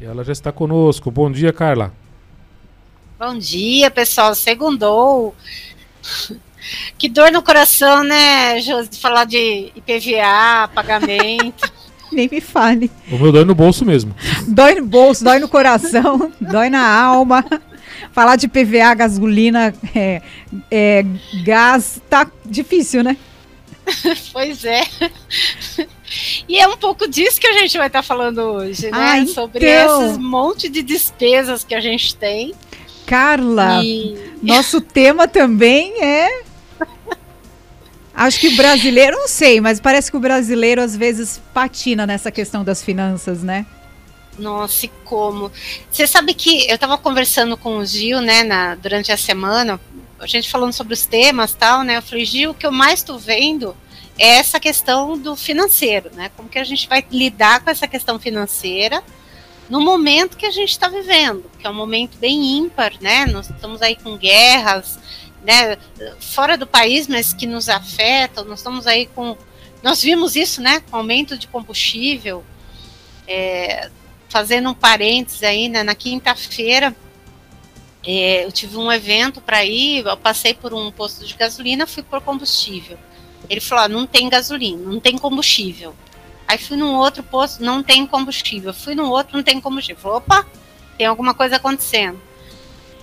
E ela já está conosco. Bom dia, Carla. Bom dia, pessoal. Segundou. Que dor no coração, né, Josi? Falar de IPVA, pagamento. Nem me fale. O meu dói no bolso mesmo. Dói no bolso, dói no coração, dói na alma. Falar de PVA, gasolina, é, é, gás, tá difícil, né? pois é. E é um pouco disso que a gente vai estar falando hoje, né? Ah, então. Sobre esses monte de despesas que a gente tem. Carla, e... nosso tema também é. Acho que o brasileiro, não sei, mas parece que o brasileiro às vezes patina nessa questão das finanças, né? Nossa, e como? Você sabe que eu estava conversando com o Gil, né, na, durante a semana, a gente falando sobre os temas tal, né? Eu falei, Gil, o que eu mais estou vendo essa questão do financeiro, né? Como que a gente vai lidar com essa questão financeira no momento que a gente está vivendo, que é um momento bem ímpar, né? Nós estamos aí com guerras, né? Fora do país, mas que nos afetam. Nós estamos aí com, nós vimos isso, né? Com aumento de combustível. É, fazendo um parênteses aí, né, na quinta-feira é, eu tive um evento para ir, eu passei por um posto de gasolina, fui por combustível. Ele falou: não tem gasolina, não tem combustível. Aí fui num outro posto, não tem combustível. Fui num outro, não tem combustível. Falei, opa, tem alguma coisa acontecendo.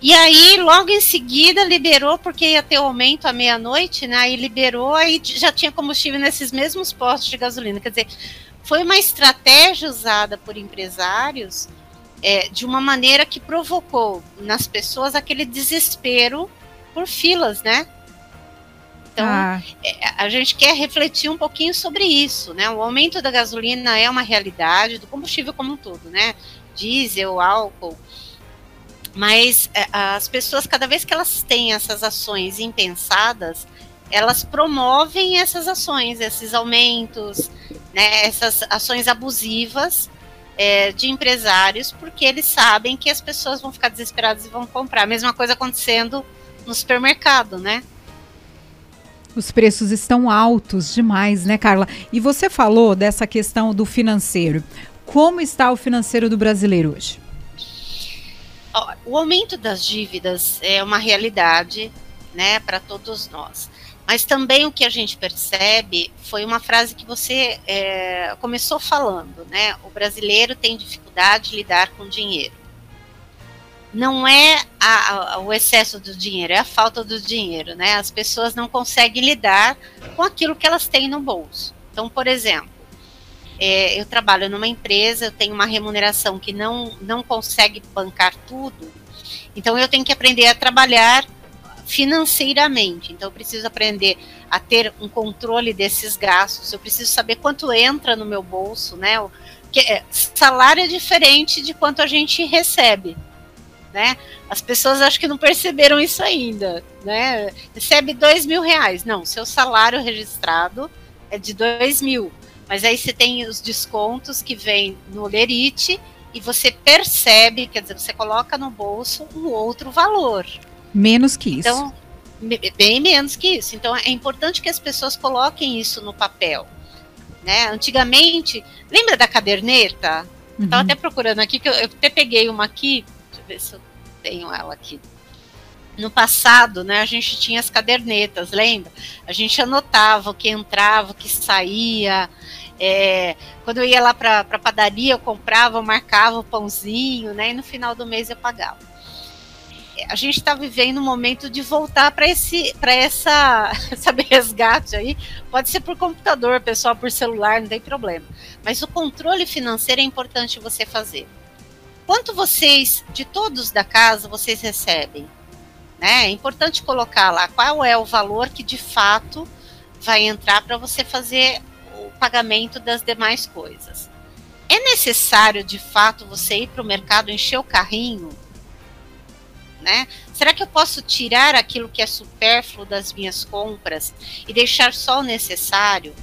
E aí, logo em seguida, liberou, porque ia ter aumento à meia-noite, né? Aí liberou, aí já tinha combustível nesses mesmos postos de gasolina. Quer dizer, foi uma estratégia usada por empresários é, de uma maneira que provocou nas pessoas aquele desespero por filas, né? Então, ah. é, a gente quer refletir um pouquinho sobre isso, né? O aumento da gasolina é uma realidade, do combustível como um todo, né? Diesel, álcool. Mas é, as pessoas, cada vez que elas têm essas ações impensadas, elas promovem essas ações, esses aumentos, né, essas ações abusivas é, de empresários, porque eles sabem que as pessoas vão ficar desesperadas e vão comprar. A mesma coisa acontecendo no supermercado, né? Os preços estão altos demais, né, Carla? E você falou dessa questão do financeiro. Como está o financeiro do brasileiro hoje? O aumento das dívidas é uma realidade, né, para todos nós. Mas também o que a gente percebe foi uma frase que você é, começou falando, né? O brasileiro tem dificuldade de lidar com dinheiro. Não é a, a, o excesso do dinheiro, é a falta do dinheiro, né? As pessoas não conseguem lidar com aquilo que elas têm no bolso. Então, por exemplo, é, eu trabalho numa empresa, eu tenho uma remuneração que não, não consegue bancar tudo, então eu tenho que aprender a trabalhar financeiramente. Então, eu preciso aprender a ter um controle desses gastos. Eu preciso saber quanto entra no meu bolso, né? O, é, salário é diferente de quanto a gente recebe. Né? As pessoas acho que não perceberam isso ainda, né? Recebe dois mil reais, não, seu salário registrado é de dois mil, mas aí você tem os descontos que vem no Lerite e você percebe, quer dizer, você coloca no bolso um outro valor, Menos que isso. Então, bem menos que isso. Então, é importante que as pessoas coloquem isso no papel. Né? Antigamente, lembra da caderneta? Uhum. Estava até procurando aqui, que eu, eu até peguei uma aqui, ver se eu tenho ela aqui. No passado, né, a gente tinha as caderneta, lembra? A gente anotava o que entrava, o que saía. É, quando eu ia lá para a padaria, eu comprava, eu marcava o pãozinho, né? E no final do mês eu pagava a gente está vivendo um momento de voltar para esse para essa sabe resgate aí pode ser por computador pessoal por celular não tem problema mas o controle financeiro é importante você fazer quanto vocês de todos da casa vocês recebem né é importante colocar lá qual é o valor que de fato vai entrar para você fazer o pagamento das demais coisas é necessário de fato você ir para o mercado encher o carrinho né? Será que eu posso tirar aquilo que é supérfluo das minhas compras e deixar só o necessário?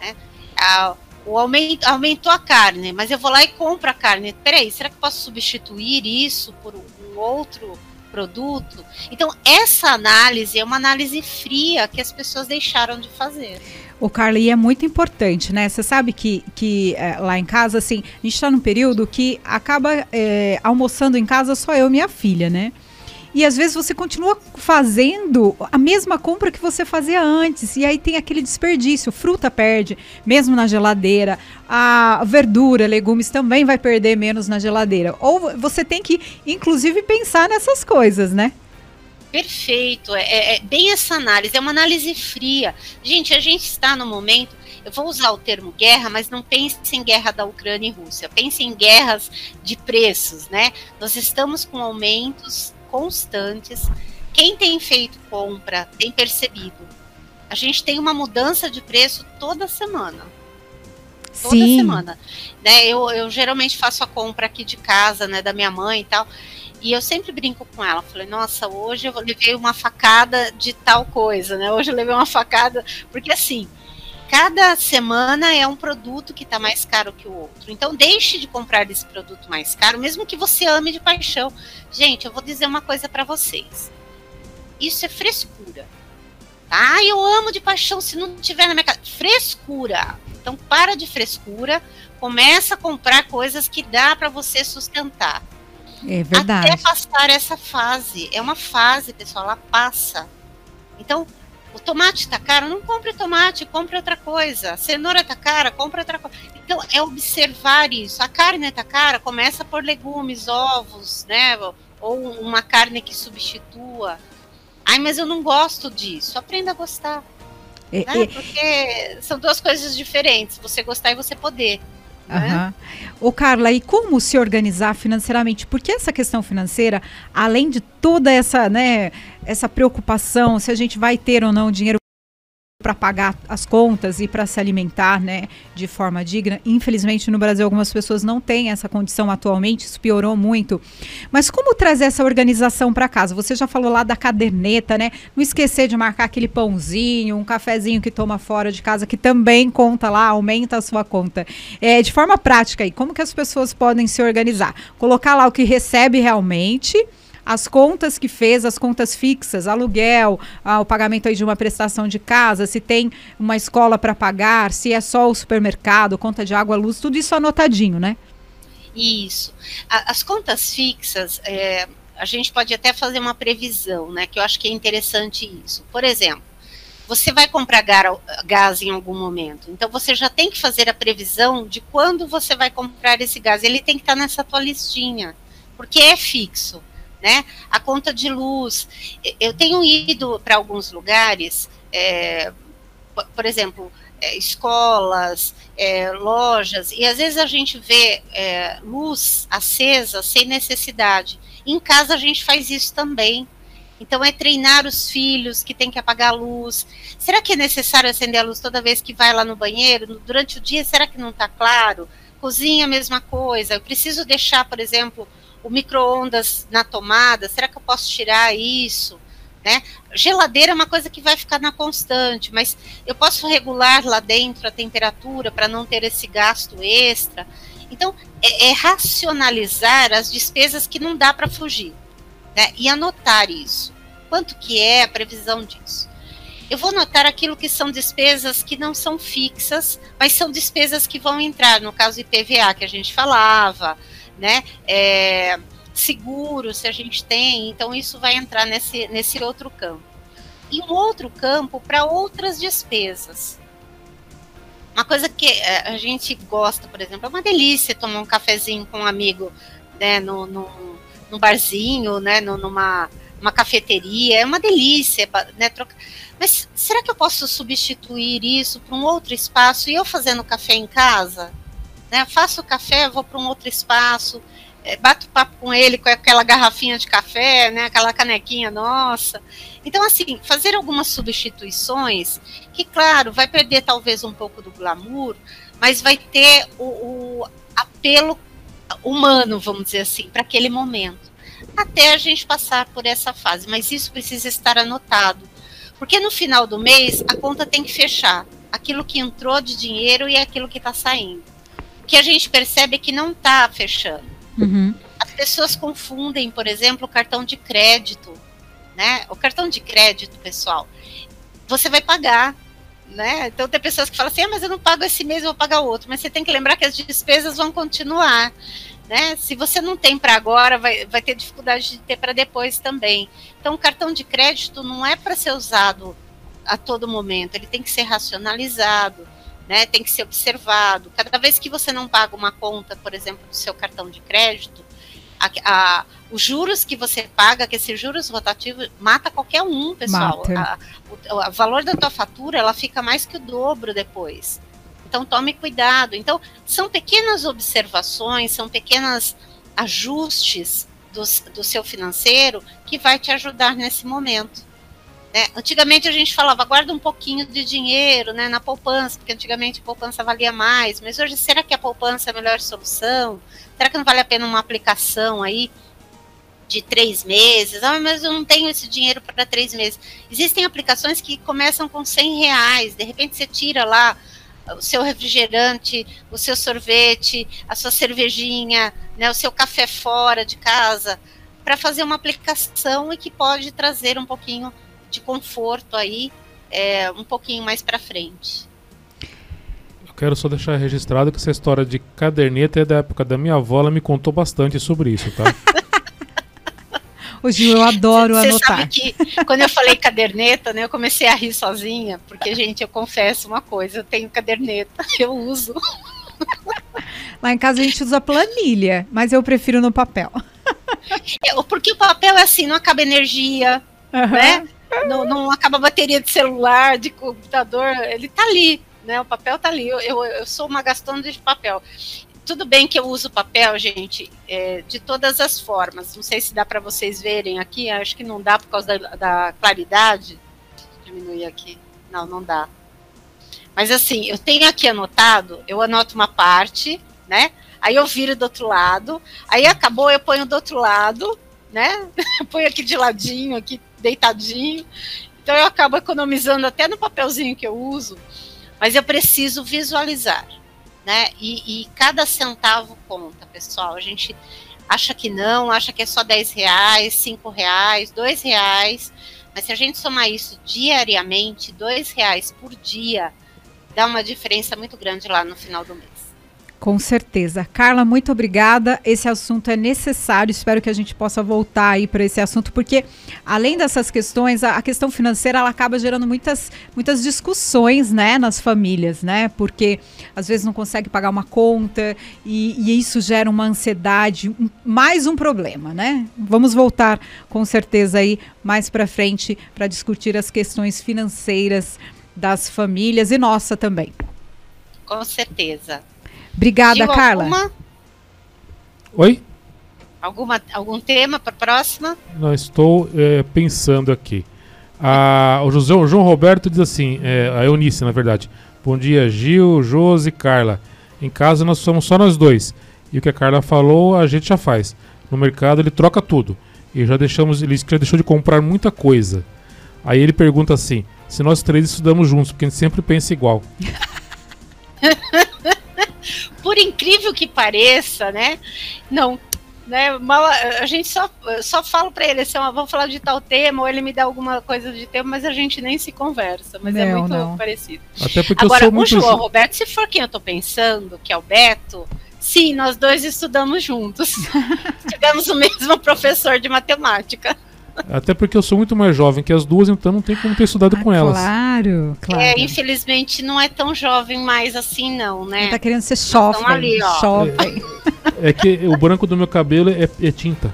Né? Ah, o aumento, aumentou a carne, mas eu vou lá e compro a carne. Peraí, será que posso substituir isso por um outro produto? Então, essa análise é uma análise fria que as pessoas deixaram de fazer. O Carla, e é muito importante, né? Você sabe que, que é, lá em casa, assim, a gente está num período que acaba é, almoçando em casa só eu e minha filha, né? E às vezes você continua fazendo a mesma compra que você fazia antes. E aí tem aquele desperdício. Fruta perde, mesmo na geladeira. A verdura, legumes também vai perder menos na geladeira. Ou você tem que, inclusive, pensar nessas coisas, né? Perfeito, é, é, é, bem essa análise, é uma análise fria. Gente, a gente está no momento, eu vou usar o termo guerra, mas não pense em guerra da Ucrânia e Rússia, pense em guerras de preços, né? Nós estamos com aumentos constantes. Quem tem feito compra tem percebido. A gente tem uma mudança de preço toda semana. Toda Sim. semana. Né? Eu, eu geralmente faço a compra aqui de casa, né, da minha mãe e tal. E eu sempre brinco com ela. Falei, nossa, hoje eu levei uma facada de tal coisa, né? Hoje eu levei uma facada. Porque assim, cada semana é um produto que está mais caro que o outro. Então, deixe de comprar esse produto mais caro, mesmo que você ame de paixão. Gente, eu vou dizer uma coisa para vocês. Isso é frescura. Tá? Eu amo de paixão se não tiver na minha casa. Frescura. Então, para de frescura. Começa a comprar coisas que dá para você sustentar. É verdade. Até passar essa fase. É uma fase, pessoal, ela passa. Então, o tomate está caro, não compre tomate, compre outra coisa. A cenoura está cara, compre outra coisa. Então, é observar isso. A carne está cara, começa por legumes, ovos, né? Ou uma carne que substitua. Ai, mas eu não gosto disso. Aprenda a gostar. É, né? é... Porque são duas coisas diferentes. Você gostar e você poder. Né? Ô Carla, e como se organizar financeiramente? Porque essa questão financeira, além de toda essa, né, essa preocupação se a gente vai ter ou não dinheiro para pagar as contas e para se alimentar, né, de forma digna. Infelizmente no Brasil algumas pessoas não têm essa condição atualmente, isso piorou muito. Mas como trazer essa organização para casa? Você já falou lá da caderneta, né? Não esquecer de marcar aquele pãozinho, um cafezinho que toma fora de casa que também conta lá, aumenta a sua conta. É, de forma prática aí, como que as pessoas podem se organizar? Colocar lá o que recebe realmente as contas que fez, as contas fixas, aluguel, ah, o pagamento aí de uma prestação de casa, se tem uma escola para pagar, se é só o supermercado, conta de água, luz, tudo isso anotadinho, né? Isso. A, as contas fixas, é, a gente pode até fazer uma previsão, né? Que eu acho que é interessante isso. Por exemplo, você vai comprar gás em algum momento. Então você já tem que fazer a previsão de quando você vai comprar esse gás. Ele tem que estar nessa tua listinha, porque é fixo né? A conta de luz. Eu tenho ido para alguns lugares, é, por exemplo, é, escolas, é, lojas, e às vezes a gente vê é, luz acesa sem necessidade. Em casa a gente faz isso também. Então é treinar os filhos que tem que apagar a luz. Será que é necessário acender a luz toda vez que vai lá no banheiro? Durante o dia, será que não está claro? Cozinha, a mesma coisa. Eu preciso deixar, por exemplo, o micro-ondas na tomada, será que eu posso tirar isso? Né? Geladeira é uma coisa que vai ficar na constante, mas eu posso regular lá dentro a temperatura para não ter esse gasto extra. Então, é, é racionalizar as despesas que não dá para fugir né? e anotar isso. Quanto que é a previsão disso? Eu vou anotar aquilo que são despesas que não são fixas, mas são despesas que vão entrar, no caso IPVA que a gente falava, né? É, seguro, se a gente tem, então isso vai entrar nesse, nesse outro campo. E um outro campo para outras despesas. Uma coisa que é, a gente gosta, por exemplo, é uma delícia tomar um cafezinho com um amigo, né, no, no, no barzinho, né, no, numa uma cafeteria, é uma delícia, né, troca... Mas será que eu posso substituir isso por um outro espaço e eu fazendo café em casa? Né? Faço o café, vou para um outro espaço, é, bato papo com ele com aquela garrafinha de café, né? Aquela canequinha nossa. Então, assim, fazer algumas substituições que, claro, vai perder talvez um pouco do glamour, mas vai ter o, o apelo humano, vamos dizer assim, para aquele momento. Até a gente passar por essa fase, mas isso precisa estar anotado. Porque no final do mês a conta tem que fechar aquilo que entrou de dinheiro e aquilo que está saindo que a gente percebe é que não está fechando. Uhum. As pessoas confundem, por exemplo, o cartão de crédito. Né? O cartão de crédito, pessoal, você vai pagar. Né? Então tem pessoas que falam assim, ah, mas eu não pago esse mês, eu vou pagar outro. Mas você tem que lembrar que as despesas vão continuar. Né? Se você não tem para agora, vai, vai ter dificuldade de ter para depois também. Então, o cartão de crédito não é para ser usado a todo momento, ele tem que ser racionalizado, né? tem que ser observado. Cada vez que você não paga uma conta, por exemplo, do seu cartão de crédito, a, a, os juros que você paga, que esses juros rotativos, mata qualquer um, pessoal. A, o, o valor da tua fatura, ela fica mais que o dobro depois. Então tome cuidado. Então são pequenas observações, são pequenos ajustes do, do seu financeiro que vai te ajudar nesse momento. Né? Antigamente a gente falava, guarda um pouquinho de dinheiro né, na poupança, porque antigamente a poupança valia mais, mas hoje será que a poupança é a melhor solução? Será que não vale a pena uma aplicação aí de três meses? Ah, mas eu não tenho esse dinheiro para três meses. Existem aplicações que começam com 100 reais, de repente você tira lá o seu refrigerante, o seu sorvete, a sua cervejinha, né, o seu café fora de casa, para fazer uma aplicação e que pode trazer um pouquinho de conforto aí, é, um pouquinho mais para frente. Eu quero só deixar registrado que essa história de caderneta é da época da minha avó, ela me contou bastante sobre isso, tá? Ô Gil, eu adoro cê, anotar. Você sabe que quando eu falei caderneta, né, eu comecei a rir sozinha, porque, gente, eu confesso uma coisa, eu tenho caderneta, eu uso. Lá em casa a gente usa planilha, mas eu prefiro no papel. É, porque o papel é assim, não acaba energia, uhum. né? Não, não acaba a bateria de celular, de computador, ele tá ali, né? O papel tá ali. Eu, eu, eu sou uma gastando de papel tudo bem que eu uso papel, gente, é, de todas as formas. Não sei se dá para vocês verem aqui, acho que não dá por causa da, da claridade. Diminuir aqui. Não, não dá. Mas assim, eu tenho aqui anotado, eu anoto uma parte, né? Aí eu viro do outro lado, aí acabou, eu ponho do outro lado, né? Eu ponho aqui de ladinho, aqui deitadinho. Então eu acabo economizando até no papelzinho que eu uso, mas eu preciso visualizar né? E, e cada centavo conta, pessoal. A gente acha que não, acha que é só 10 reais, 5 reais, 2 reais. Mas se a gente somar isso diariamente, 2 reais por dia, dá uma diferença muito grande lá no final do mês. Com certeza. Carla, muito obrigada. Esse assunto é necessário. Espero que a gente possa voltar aí para esse assunto, porque além dessas questões, a, questão financeira ela acaba gerando muitas, muitas discussões, né, nas famílias, né? Porque às vezes não consegue pagar uma conta e, e isso gera uma ansiedade, mais um problema, né? Vamos voltar com certeza aí mais para frente para discutir as questões financeiras das famílias e nossa também. Com certeza. Obrigada, Gil, Carla. Alguma? Oi? Alguma, algum tema para a próxima? Não, estou é, pensando aqui. Ah, o, José, o João Roberto diz assim, é, a Eunice, na verdade. Bom dia, Gil, Josi e Carla. Em casa nós somos só nós dois. E o que a Carla falou, a gente já faz. No mercado ele troca tudo. E já deixamos, ele já deixou de comprar muita coisa. Aí ele pergunta assim: se nós três estudamos juntos, porque a gente sempre pensa igual. por incrível que pareça, né? Não, né? Mal, a gente só, só fala para ele assim, ó, vamos falar de tal tema, ou ele me dá alguma coisa de tema, mas a gente nem se conversa. Mas é não, é muito não. parecido. Até porque Agora, eu sou muito... o João Roberto, se for quem eu tô pensando, que é o Beto, sim, nós dois estudamos juntos. Tivemos o mesmo professor de matemática. Até porque eu sou muito mais jovem que as duas, então não tem como ter estudado ah, com elas. Claro, claro. É, infelizmente não é tão jovem mais assim, não, né? Ele tá querendo ser jovem. Ali, jovem. É, é, que o branco do meu cabelo é, é tinta.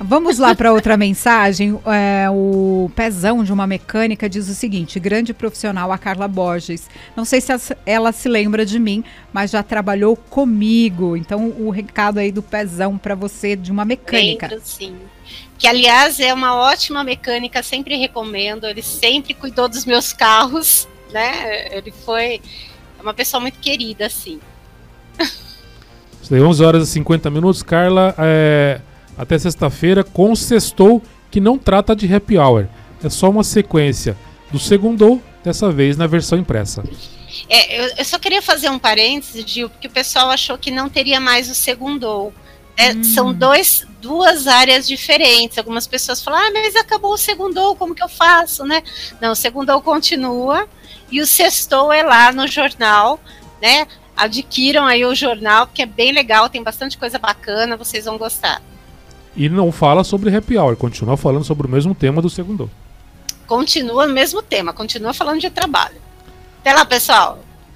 Vamos lá para outra mensagem. É, o pezão de uma mecânica diz o seguinte: grande profissional, a Carla Borges. Não sei se ela se lembra de mim, mas já trabalhou comigo. Então, o recado aí do pezão para você de uma mecânica. Lembro, sim que aliás é uma ótima mecânica, sempre recomendo. Ele sempre cuidou dos meus carros, né? Ele foi uma pessoa muito querida, assim. 11 horas e 50 minutos, Carla. É, até sexta-feira, com o sextou que não trata de happy hour. É só uma sequência do segundo, dessa vez na versão impressa. É, eu, eu, só queria fazer um parênteses, Gil, porque o pessoal achou que não teria mais o segundo É, hum. São dois, duas áreas diferentes. Algumas pessoas falam, ah, mas acabou o segundo, como que eu faço, né? Não, o segundo continua e o sextou é lá no jornal, né? Adquiram aí o jornal, que é bem legal, tem bastante coisa bacana, vocês vão gostar. E não fala sobre happy hour, continua falando sobre o mesmo tema do segundo. Continua no mesmo tema, continua falando de trabalho. Até lá, pessoal!